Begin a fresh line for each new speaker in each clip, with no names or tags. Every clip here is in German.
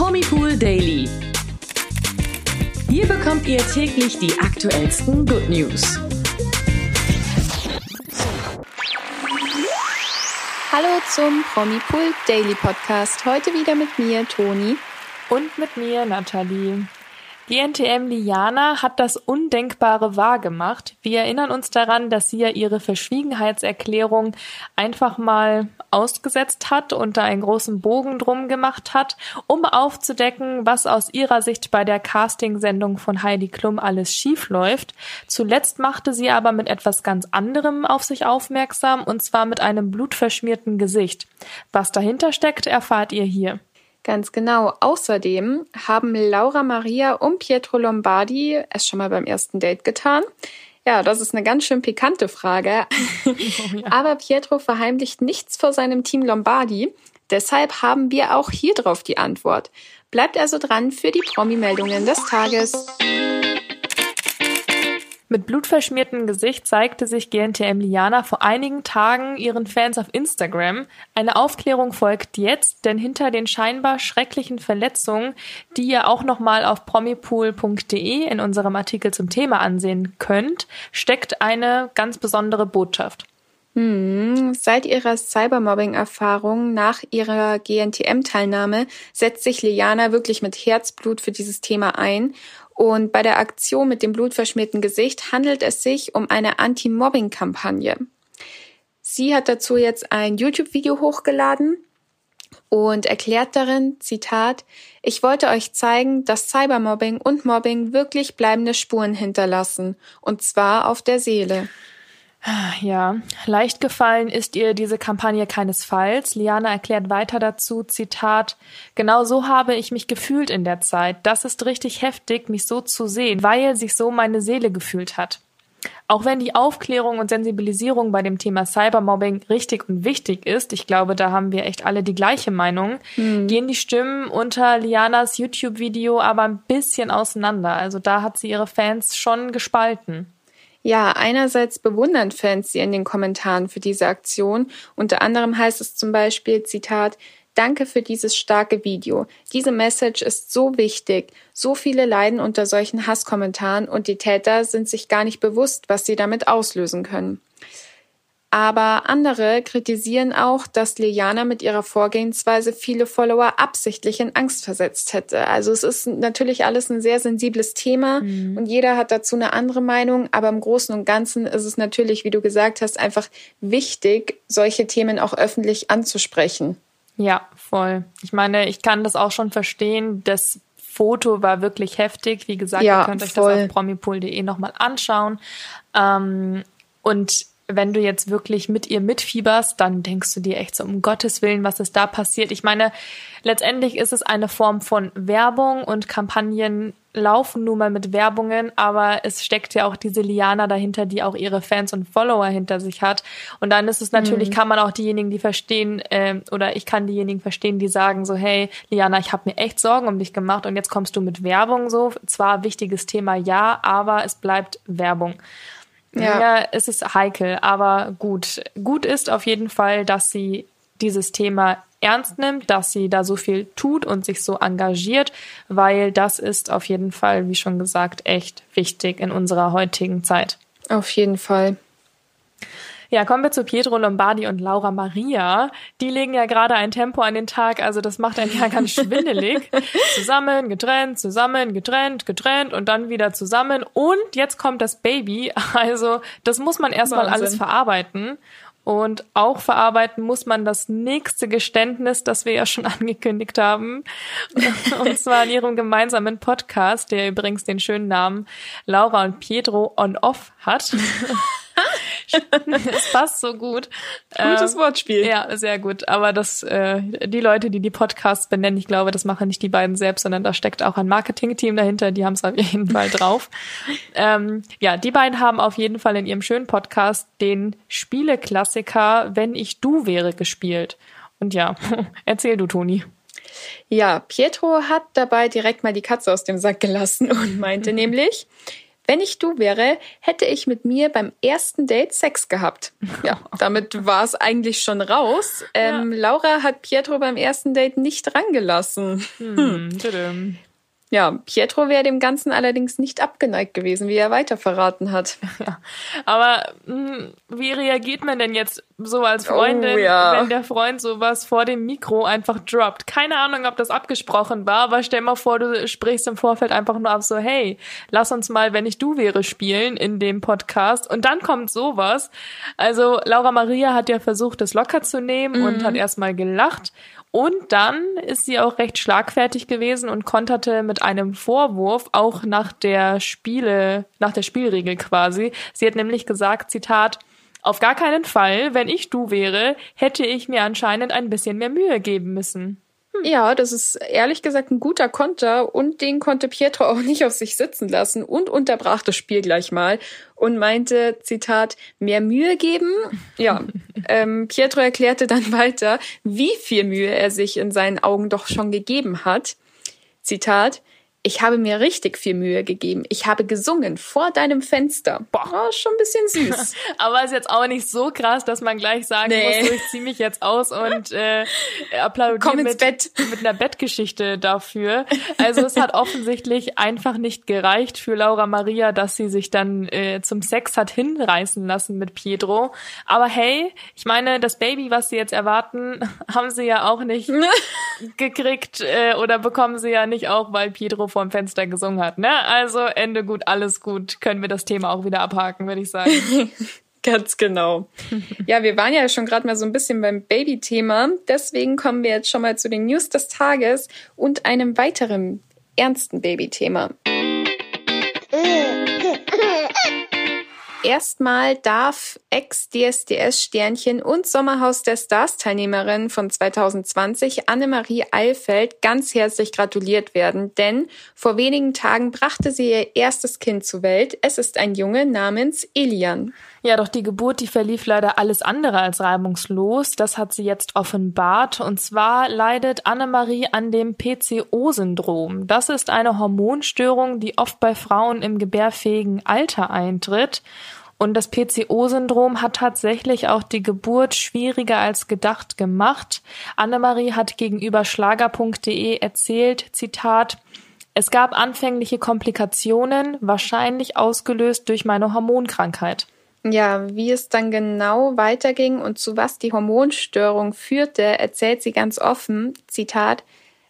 Promipool Daily. Hier bekommt ihr täglich die aktuellsten Good News.
Hallo zum Promipool Daily Podcast. Heute wieder mit mir, Toni.
Und mit mir, Nathalie. Die NTM Liana hat das Undenkbare wahrgemacht. Wir erinnern uns daran, dass sie ja ihre Verschwiegenheitserklärung einfach mal ausgesetzt hat und da einen großen Bogen drum gemacht hat, um aufzudecken, was aus ihrer Sicht bei der Castingsendung von Heidi Klum alles schief läuft. Zuletzt machte sie aber mit etwas ganz anderem auf sich aufmerksam und zwar mit einem blutverschmierten Gesicht. Was dahinter steckt, erfahrt ihr hier.
Ganz genau. Außerdem haben Laura Maria und Pietro Lombardi es schon mal beim ersten Date getan. Ja, das ist eine ganz schön pikante Frage. Oh, ja. Aber Pietro verheimlicht nichts vor seinem Team Lombardi. Deshalb haben wir auch hier drauf die Antwort. Bleibt also dran für die Promi-Meldungen des Tages.
Mit blutverschmiertem Gesicht zeigte sich GNTM Liana vor einigen Tagen ihren Fans auf Instagram. Eine Aufklärung folgt jetzt, denn hinter den scheinbar schrecklichen Verletzungen, die ihr auch nochmal auf promipool.de in unserem Artikel zum Thema ansehen könnt, steckt eine ganz besondere Botschaft.
Hm, seit ihrer Cybermobbing-Erfahrung nach ihrer GNTM-Teilnahme setzt sich Liana wirklich mit Herzblut für dieses Thema ein und bei der Aktion mit dem blutverschmierten Gesicht handelt es sich um eine Anti-Mobbing-Kampagne. Sie hat dazu jetzt ein YouTube-Video hochgeladen und erklärt darin, Zitat, ich wollte euch zeigen, dass Cybermobbing und Mobbing wirklich bleibende Spuren hinterlassen, und zwar auf der Seele.
Ja, leicht gefallen ist ihr diese Kampagne keinesfalls. Liana erklärt weiter dazu, Zitat, genau so habe ich mich gefühlt in der Zeit. Das ist richtig heftig, mich so zu sehen, weil sich so meine Seele gefühlt hat. Auch wenn die Aufklärung und Sensibilisierung bei dem Thema Cybermobbing richtig und wichtig ist, ich glaube, da haben wir echt alle die gleiche Meinung, mhm. gehen die Stimmen unter Lianas YouTube-Video aber ein bisschen auseinander. Also da hat sie ihre Fans schon gespalten.
Ja, einerseits bewundern Fans sie in den Kommentaren für diese Aktion. Unter anderem heißt es zum Beispiel, Zitat, Danke für dieses starke Video. Diese Message ist so wichtig. So viele leiden unter solchen Hasskommentaren und die Täter sind sich gar nicht bewusst, was sie damit auslösen können. Aber andere kritisieren auch, dass Liliana mit ihrer Vorgehensweise viele Follower absichtlich in Angst versetzt hätte. Also es ist natürlich alles ein sehr sensibles Thema mhm. und jeder hat dazu eine andere Meinung. Aber im Großen und Ganzen ist es natürlich, wie du gesagt hast, einfach wichtig, solche Themen auch öffentlich anzusprechen.
Ja, voll. Ich meine, ich kann das auch schon verstehen. Das Foto war wirklich heftig. Wie gesagt, ja, ihr könnt euch voll. das auf promipool.de nochmal anschauen. Ähm, und wenn du jetzt wirklich mit ihr mitfieberst, dann denkst du dir echt so, um Gottes Willen, was ist da passiert? Ich meine, letztendlich ist es eine Form von Werbung und Kampagnen laufen nun mal mit Werbungen, aber es steckt ja auch diese Liana dahinter, die auch ihre Fans und Follower hinter sich hat. Und dann ist es natürlich, mhm. kann man auch diejenigen, die verstehen, äh, oder ich kann diejenigen verstehen, die sagen so, hey, Liana, ich habe mir echt Sorgen um dich gemacht und jetzt kommst du mit Werbung so. Zwar wichtiges Thema, ja, aber es bleibt Werbung. Ja. ja, es ist heikel, aber gut. Gut ist auf jeden Fall, dass sie dieses Thema ernst nimmt, dass sie da so viel tut und sich so engagiert, weil das ist auf jeden Fall, wie schon gesagt, echt wichtig in unserer heutigen Zeit.
Auf jeden Fall.
Ja, kommen wir zu Pietro Lombardi und Laura Maria. Die legen ja gerade ein Tempo an den Tag, also das macht einen ja ganz schwindelig. zusammen, getrennt, zusammen, getrennt, getrennt und dann wieder zusammen. Und jetzt kommt das Baby. Also das muss man erstmal alles verarbeiten. Und auch verarbeiten muss man das nächste Geständnis, das wir ja schon angekündigt haben. Und zwar in ihrem gemeinsamen Podcast, der übrigens den schönen Namen Laura und Pietro on Off hat. es passt so gut.
Gutes ähm, Wortspiel.
Ja, sehr gut. Aber das, äh, die Leute, die die Podcasts benennen, ich glaube, das machen nicht die beiden selbst, sondern da steckt auch ein Marketing-Team dahinter. Die haben es auf jeden Fall drauf. ähm, ja, die beiden haben auf jeden Fall in ihrem schönen Podcast den Spieleklassiker Wenn ich du wäre gespielt. Und ja, erzähl du, Toni.
Ja, Pietro hat dabei direkt mal die Katze aus dem Sack gelassen und meinte nämlich, Wenn ich du wäre, hätte ich mit mir beim ersten Date Sex gehabt. Ja, damit war es eigentlich schon raus. Ähm, ja. Laura hat Pietro beim ersten Date nicht rangelassen. Hm. Hm. Ja, Pietro wäre dem Ganzen allerdings nicht abgeneigt gewesen, wie er weiter verraten hat.
Ja, aber mh, hm, wie reagiert man denn jetzt so als Freundin, oh, ja. wenn der Freund sowas vor dem Mikro einfach droppt? Keine Ahnung, ob das abgesprochen war, aber stell mal vor, du sprichst im Vorfeld einfach nur ab so, hey, lass uns mal, wenn ich du wäre, spielen in dem Podcast und dann kommt sowas. Also Laura Maria hat ja versucht, das locker zu nehmen mhm. und hat erstmal gelacht und dann ist sie auch recht schlagfertig gewesen und konterte mit einem Vorwurf auch nach der Spiele, nach der Spielregel quasi. Sie hat nämlich gesagt, Zitat, auf gar keinen Fall, wenn ich du wäre, hätte ich mir anscheinend ein bisschen mehr Mühe geben müssen.
Hm. Ja, das ist ehrlich gesagt ein guter Konter und den konnte Pietro auch nicht auf sich sitzen lassen und unterbrach das Spiel gleich mal und meinte, Zitat, mehr Mühe geben. Ja, ähm, Pietro erklärte dann weiter, wie viel Mühe er sich in seinen Augen doch schon gegeben hat. Zitat, ich habe mir richtig viel Mühe gegeben. Ich habe gesungen vor deinem Fenster. Boah, oh, schon ein bisschen süß.
Aber ist jetzt auch nicht so krass, dass man gleich sagen nee. muss, so, ich ziehe mich jetzt aus und äh, applaudiere mit, Bett. mit einer Bettgeschichte dafür. Also es hat offensichtlich einfach nicht gereicht für Laura Maria, dass sie sich dann äh, zum Sex hat hinreißen lassen mit Pietro. Aber hey, ich meine, das Baby, was sie jetzt erwarten, haben sie ja auch nicht gekriegt äh, oder bekommen sie ja nicht auch, weil Pietro vorm Fenster gesungen hat. Ne? Also Ende gut, alles gut. Können wir das Thema auch wieder abhaken, würde ich sagen.
Ganz genau. Ja, wir waren ja schon gerade mal so ein bisschen beim Baby-Thema. Deswegen kommen wir jetzt schon mal zu den News des Tages und einem weiteren ernsten Baby-Thema. Erstmal darf Ex-DSDS-Sternchen und Sommerhaus der Stars-Teilnehmerin von 2020 Annemarie Eilfeld ganz herzlich gratuliert werden, denn vor wenigen Tagen brachte sie ihr erstes Kind zur Welt. Es ist ein Junge namens Elian.
Ja, doch die Geburt, die verlief leider alles andere als reibungslos. Das hat sie jetzt offenbart. Und zwar leidet Annemarie an dem PCO-Syndrom. Das ist eine Hormonstörung, die oft bei Frauen im gebärfähigen Alter eintritt. Und das PCO-Syndrom hat tatsächlich auch die Geburt schwieriger als gedacht gemacht. Annemarie hat gegenüber schlager.de erzählt, Zitat, es gab anfängliche Komplikationen, wahrscheinlich ausgelöst durch meine Hormonkrankheit.
Ja, wie es dann genau weiterging und zu was die Hormonstörung führte, erzählt sie ganz offen. Zitat.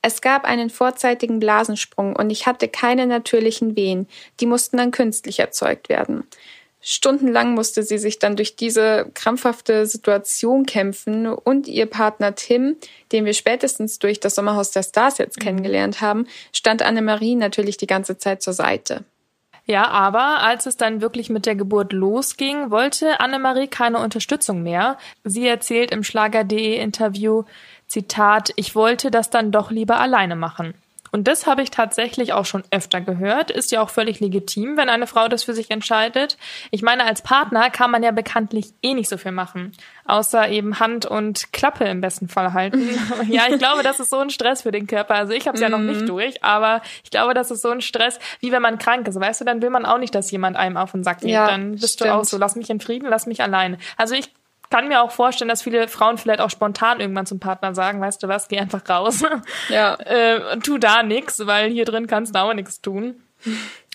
Es gab einen vorzeitigen Blasensprung und ich hatte keine natürlichen Wehen. Die mussten dann künstlich erzeugt werden. Stundenlang musste sie sich dann durch diese krampfhafte Situation kämpfen und ihr Partner Tim, den wir spätestens durch das Sommerhaus der Stars jetzt mhm. kennengelernt haben, stand Annemarie natürlich die ganze Zeit zur Seite.
Ja, aber als es dann wirklich mit der Geburt losging, wollte Annemarie keine Unterstützung mehr. Sie erzählt im Schlager.de Interview, Zitat, ich wollte das dann doch lieber alleine machen. Und das habe ich tatsächlich auch schon öfter gehört. Ist ja auch völlig legitim, wenn eine Frau das für sich entscheidet. Ich meine, als Partner kann man ja bekanntlich eh nicht so viel machen. Außer eben Hand und Klappe im besten Fall halten. ja, ich glaube, das ist so ein Stress für den Körper. Also ich habe es ja noch nicht mhm. durch, aber ich glaube, das ist so ein Stress, wie wenn man krank ist. Weißt du, dann will man auch nicht, dass jemand einem auf den Sack geht. Ja, dann bist stimmt. du auch so, lass mich in Frieden, lass mich alleine. Also ich kann mir auch vorstellen, dass viele Frauen vielleicht auch spontan irgendwann zum Partner sagen, weißt du was, geh einfach raus. Ja. äh, tu da nix, weil hier drin kannst du auch nichts tun.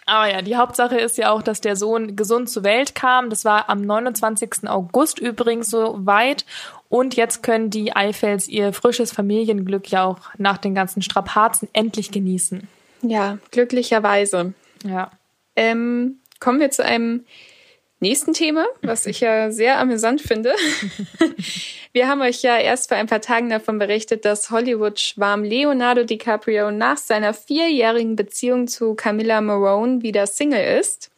Aber ja, die Hauptsache ist ja auch, dass der Sohn gesund zur Welt kam. Das war am 29. August übrigens so weit. Und jetzt können die Eifels ihr frisches Familienglück ja auch nach den ganzen Strapazen endlich genießen.
Ja, glücklicherweise.
Ja.
Ähm, kommen wir zu einem nächsten Thema, was ich ja sehr amüsant finde. Wir haben euch ja erst vor ein paar Tagen davon berichtet, dass Hollywood-Schwarm Leonardo DiCaprio nach seiner vierjährigen Beziehung zu Camilla Morone wieder Single ist.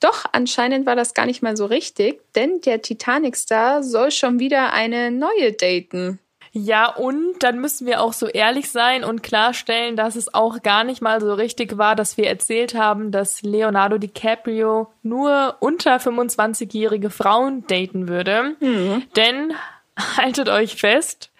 Doch anscheinend war das gar nicht mal so richtig, denn der Titanic-Star soll schon wieder eine neue daten.
Ja, und dann müssen wir auch so ehrlich sein und klarstellen, dass es auch gar nicht mal so richtig war, dass wir erzählt haben, dass Leonardo DiCaprio nur unter 25-jährige Frauen daten würde. Mhm. Denn haltet euch fest,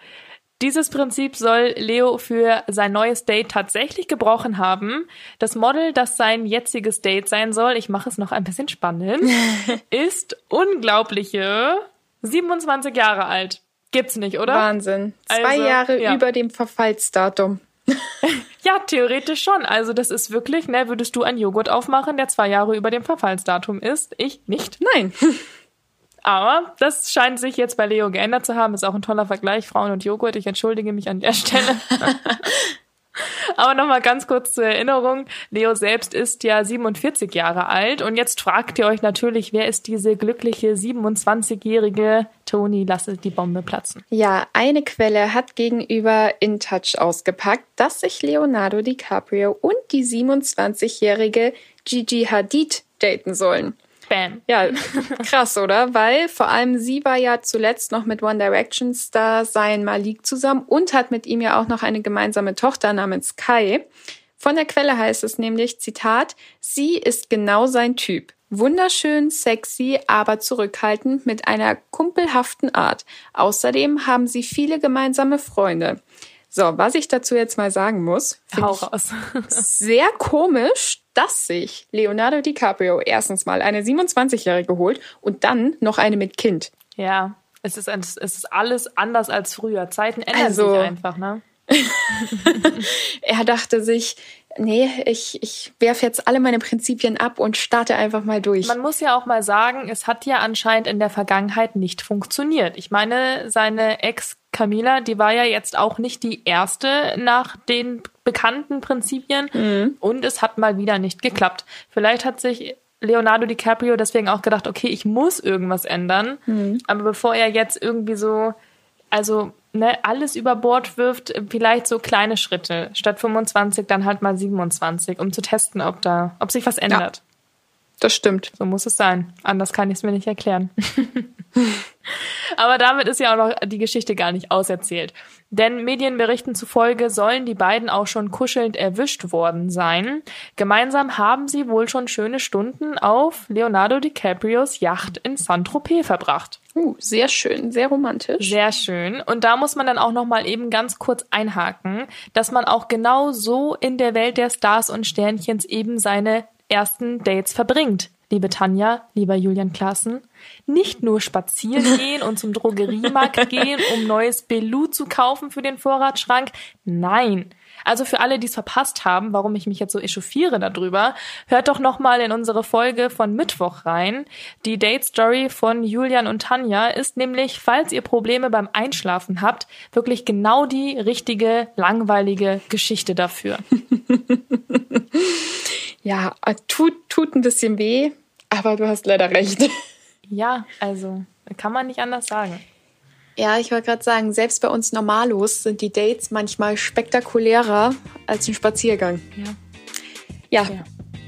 Dieses Prinzip soll Leo für sein neues Date tatsächlich gebrochen haben. Das Model, das sein jetziges Date sein soll, ich mache es noch ein bisschen spannend, ist unglaubliche 27 Jahre alt. Gibt's nicht, oder?
Wahnsinn. Zwei also, Jahre ja. über dem Verfallsdatum.
ja, theoretisch schon. Also das ist wirklich, ne, würdest du einen Joghurt aufmachen, der zwei Jahre über dem Verfallsdatum ist? Ich nicht.
Nein.
Aber das scheint sich jetzt bei Leo geändert zu haben. Ist auch ein toller Vergleich, Frauen und Joghurt. Ich entschuldige mich an der Stelle. Aber nochmal ganz kurz zur Erinnerung. Leo selbst ist ja 47 Jahre alt und jetzt fragt ihr euch natürlich, wer ist diese glückliche 27-jährige Toni, lasse die Bombe platzen.
Ja, eine Quelle hat gegenüber InTouch ausgepackt, dass sich Leonardo DiCaprio und die 27-jährige Gigi Hadid daten sollen.
Bam.
Ja, krass, oder? Weil vor allem sie war ja zuletzt noch mit One Direction Star Zayn Malik zusammen und hat mit ihm ja auch noch eine gemeinsame Tochter namens Kai. Von der Quelle heißt es nämlich, Zitat, sie ist genau sein Typ. Wunderschön, sexy, aber zurückhaltend mit einer kumpelhaften Art. Außerdem haben sie viele gemeinsame Freunde. So, was ich dazu jetzt mal sagen muss,
Hau raus.
sehr komisch, dass sich Leonardo DiCaprio erstens mal eine 27-Jährige holt und dann noch eine mit Kind.
Ja, es ist, es ist alles anders als früher. Zeiten ändern also, sich einfach, ne?
er dachte sich, nee, ich, ich werfe jetzt alle meine Prinzipien ab und starte einfach mal durch.
Man muss ja auch mal sagen, es hat ja anscheinend in der Vergangenheit nicht funktioniert. Ich meine, seine Ex Camila, die war ja jetzt auch nicht die erste nach den bekannten Prinzipien mhm. und es hat mal wieder nicht geklappt. Vielleicht hat sich Leonardo DiCaprio deswegen auch gedacht, okay, ich muss irgendwas ändern. Mhm. Aber bevor er jetzt irgendwie so, also ne, alles über Bord wirft, vielleicht so kleine Schritte. Statt 25 dann halt mal 27, um zu testen, ob da, ob sich was ändert. Ja,
das stimmt.
So muss es sein. Anders kann ich es mir nicht erklären. Aber damit ist ja auch noch die Geschichte gar nicht auserzählt. Denn Medienberichten zufolge sollen die beiden auch schon kuschelnd erwischt worden sein. Gemeinsam haben sie wohl schon schöne Stunden auf Leonardo DiCaprios Yacht in Saint-Tropez verbracht.
Uh, sehr schön, sehr romantisch.
Sehr schön. Und da muss man dann auch noch mal eben ganz kurz einhaken, dass man auch genau so in der Welt der Stars und Sternchens eben seine ersten Dates verbringt liebe Tanja, lieber Julian Klassen, nicht nur spazieren gehen und zum Drogeriemarkt gehen, um neues Belu zu kaufen für den Vorratsschrank. Nein. Also für alle, die es verpasst haben, warum ich mich jetzt so echauffiere darüber, hört doch nochmal in unsere Folge von Mittwoch rein. Die Date Story von Julian und Tanja ist nämlich, falls ihr Probleme beim Einschlafen habt, wirklich genau die richtige, langweilige Geschichte dafür.
ja, tut, tut ein bisschen weh, aber du hast leider recht.
Ja, also kann man nicht anders sagen.
Ja, ich wollte gerade sagen, selbst bei uns Normalos sind die Dates manchmal spektakulärer als ein Spaziergang.
Ja. ja. ja.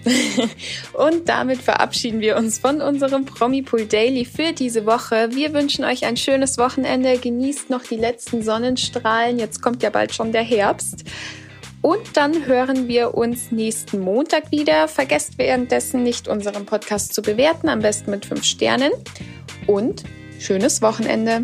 Und damit verabschieden wir uns von unserem Promipool Daily für diese Woche. Wir wünschen euch ein schönes Wochenende. Genießt noch die letzten Sonnenstrahlen. Jetzt kommt ja bald schon der Herbst. Und dann hören wir uns nächsten Montag wieder. Vergesst währenddessen nicht, unseren Podcast zu bewerten, am besten mit fünf Sternen. Und schönes Wochenende.